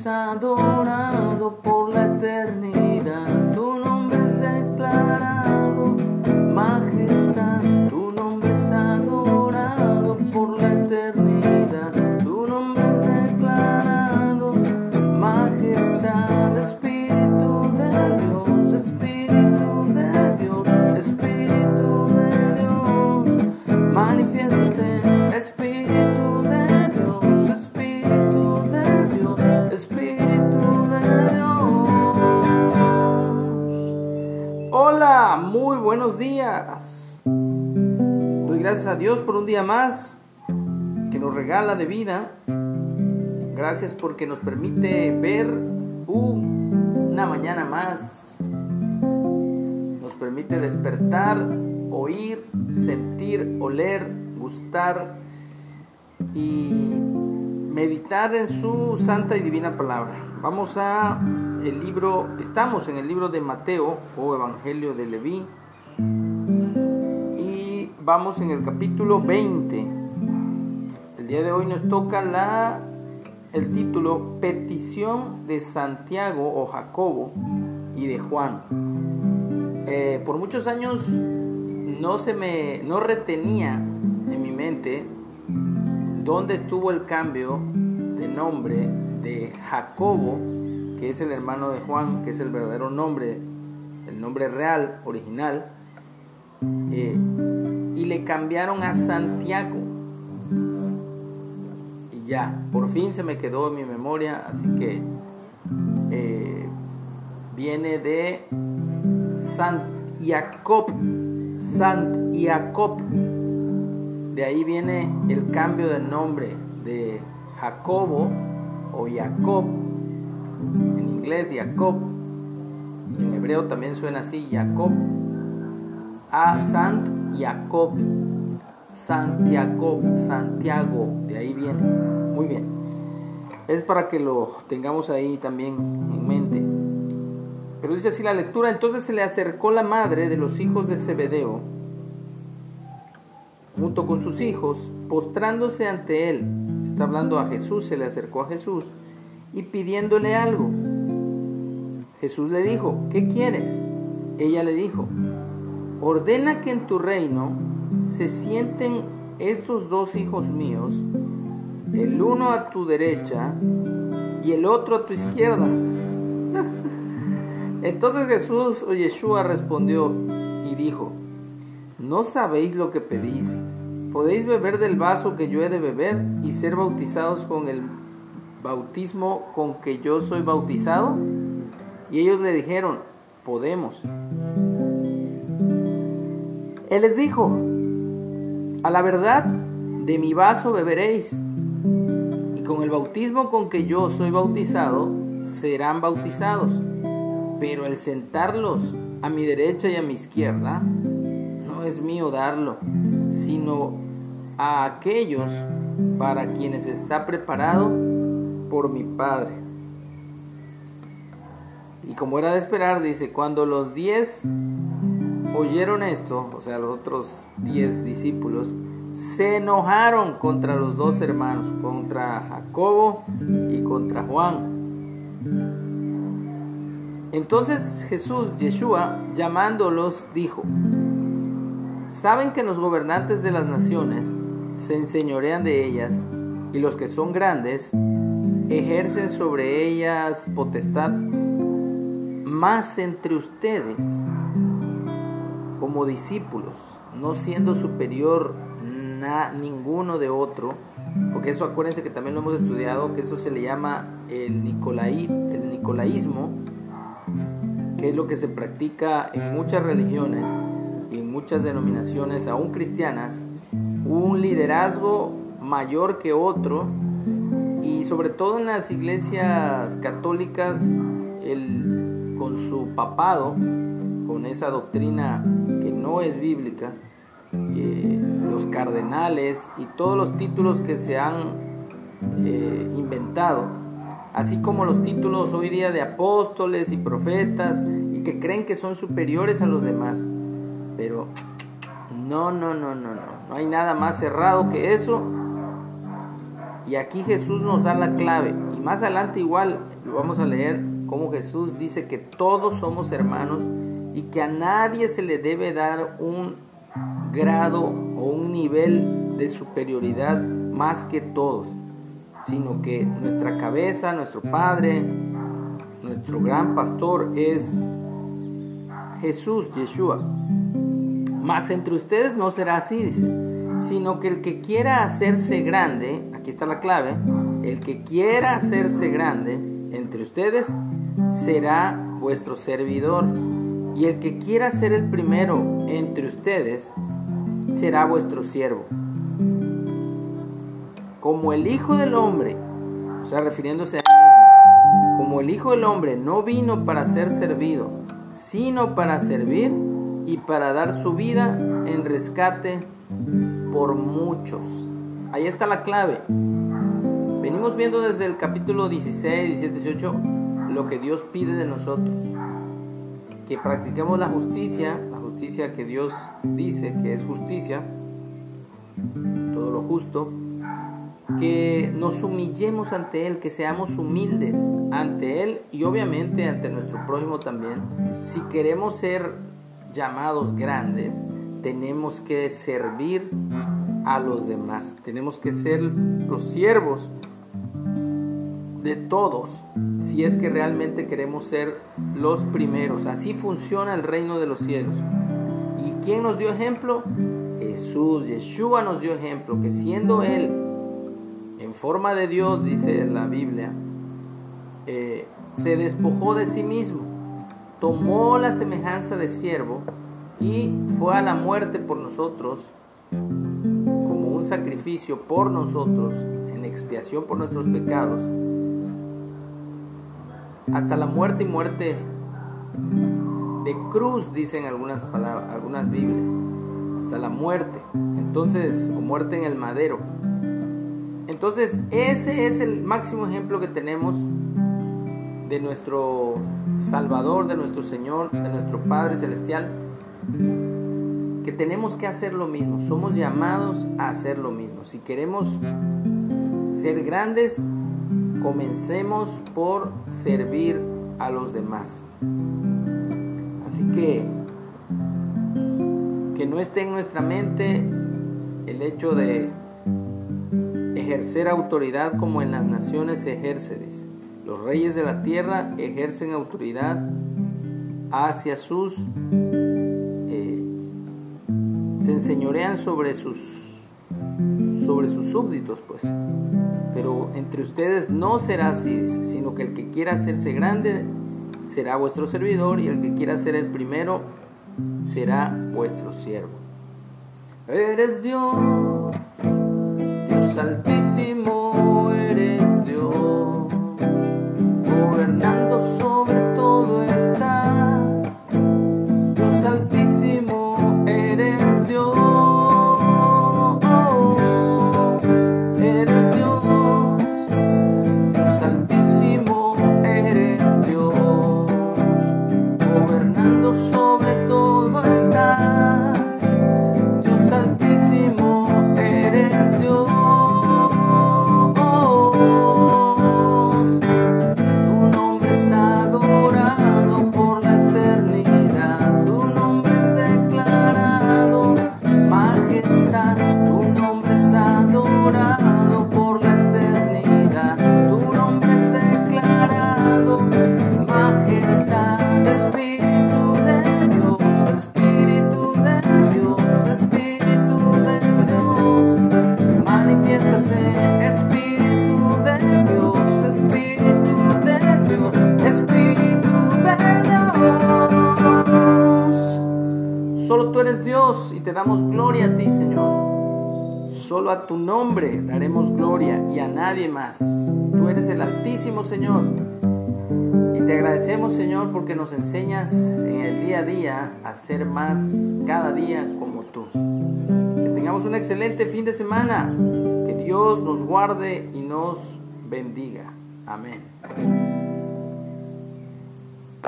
es adorado por la eternidad, Hola, muy buenos días. Doy gracias a Dios por un día más que nos regala de vida. Gracias porque nos permite ver una mañana más. Nos permite despertar, oír, sentir, oler, gustar y meditar en su santa y divina palabra. Vamos a el libro, estamos en el libro de Mateo o Evangelio de Leví y vamos en el capítulo 20. El día de hoy nos toca la el título Petición de Santiago o Jacobo y de Juan. Eh, por muchos años no se me no retenía en mi mente dónde estuvo el cambio de nombre de Jacobo, que es el hermano de Juan, que es el verdadero nombre, el nombre real, original, eh, y le cambiaron a Santiago. Y ya, por fin se me quedó en mi memoria, así que eh, viene de Sant Jacob, Sant Jacob. De ahí viene el cambio del nombre de Jacobo o Jacob, en inglés Jacob, en hebreo también suena así, Jacob, a Sant Jacob, Santiago, Santiago, de ahí viene, muy bien. Es para que lo tengamos ahí también en mente. Pero dice así la lectura, entonces se le acercó la madre de los hijos de Zebedeo, junto con sus hijos, postrándose ante él. Está hablando a Jesús, se le acercó a Jesús y pidiéndole algo. Jesús le dijo, ¿qué quieres? Ella le dijo, ordena que en tu reino se sienten estos dos hijos míos, el uno a tu derecha y el otro a tu izquierda. Entonces Jesús o Yeshua respondió y dijo, ¿no sabéis lo que pedís? ¿Podéis beber del vaso que yo he de beber y ser bautizados con el bautismo con que yo soy bautizado? Y ellos le dijeron, podemos. Él les dijo, a la verdad, de mi vaso beberéis, y con el bautismo con que yo soy bautizado, serán bautizados, pero el sentarlos a mi derecha y a mi izquierda, no es mío darlo, sino a aquellos para quienes está preparado por mi Padre. Y como era de esperar, dice, cuando los diez oyeron esto, o sea, los otros diez discípulos, se enojaron contra los dos hermanos, contra Jacobo y contra Juan. Entonces Jesús, Yeshua, llamándolos, dijo, ¿saben que los gobernantes de las naciones se enseñorean de ellas y los que son grandes ejercen sobre ellas potestad? Más entre ustedes, como discípulos, no siendo superior na, ninguno de otro, porque eso acuérdense que también lo hemos estudiado, que eso se le llama el, el nicolaísmo, que es lo que se practica en muchas religiones y en muchas denominaciones, aún cristianas, un liderazgo mayor que otro, y sobre todo en las iglesias católicas, el, con su papado, con esa doctrina que no es bíblica, eh, los cardenales y todos los títulos que se han eh, inventado, así como los títulos hoy día de apóstoles y profetas y que creen que son superiores a los demás. Pero no, no, no, no, no, no hay nada más cerrado que eso. Y aquí Jesús nos da la clave. Y más adelante igual lo vamos a leer como Jesús dice que todos somos hermanos y que a nadie se le debe dar un grado o un nivel de superioridad más que todos, sino que nuestra cabeza, nuestro Padre, nuestro gran pastor es Jesús, Yeshua. Mas entre ustedes no será así, dice, sino que el que quiera hacerse grande, aquí está la clave, el que quiera hacerse grande entre ustedes será vuestro servidor, y el que quiera ser el primero entre ustedes será vuestro siervo. Como el Hijo del Hombre, o sea, refiriéndose a él mismo, como el Hijo del Hombre no vino para ser servido, sino para servir y para dar su vida en rescate por muchos. Ahí está la clave. Venimos viendo desde el capítulo 16, 17, 18 lo que Dios pide de nosotros. Que practiquemos la justicia, la justicia que Dios dice que es justicia, todo lo justo, que nos humillemos ante Él, que seamos humildes ante Él y obviamente ante nuestro prójimo también. Si queremos ser llamados grandes, tenemos que servir a los demás, tenemos que ser los siervos de todos si es que realmente queremos ser los primeros. Así funciona el reino de los cielos. ¿Y quién nos dio ejemplo? Jesús, Yeshua nos dio ejemplo, que siendo Él en forma de Dios, dice la Biblia, eh, se despojó de sí mismo, tomó la semejanza de siervo y fue a la muerte por nosotros como un sacrificio por nosotros en expiación por nuestros pecados hasta la muerte y muerte de cruz, dicen algunas palabras, algunas Biblias, hasta la muerte, entonces, o muerte en el madero. Entonces, ese es el máximo ejemplo que tenemos de nuestro Salvador, de nuestro Señor, de nuestro Padre Celestial, que tenemos que hacer lo mismo, somos llamados a hacer lo mismo. Si queremos ser grandes, comencemos por servir a los demás. Así que que no esté en nuestra mente el hecho de ejercer autoridad como en las naciones ejerce. Los reyes de la tierra ejercen autoridad hacia sus... Eh, se enseñorean sobre sus sobre sus súbditos, pues pero entre ustedes no será así, sino que el que quiera hacerse grande será vuestro servidor y el que quiera ser el primero será vuestro siervo. Eres Dios, Dios altísimo, eres Dios, gobernar. Damos gloria a ti, Señor. Solo a tu nombre daremos gloria y a nadie más. Tú eres el Altísimo, Señor. Y te agradecemos, Señor, porque nos enseñas en el día a día a ser más cada día como tú. Que tengamos un excelente fin de semana. Que Dios nos guarde y nos bendiga. Amén.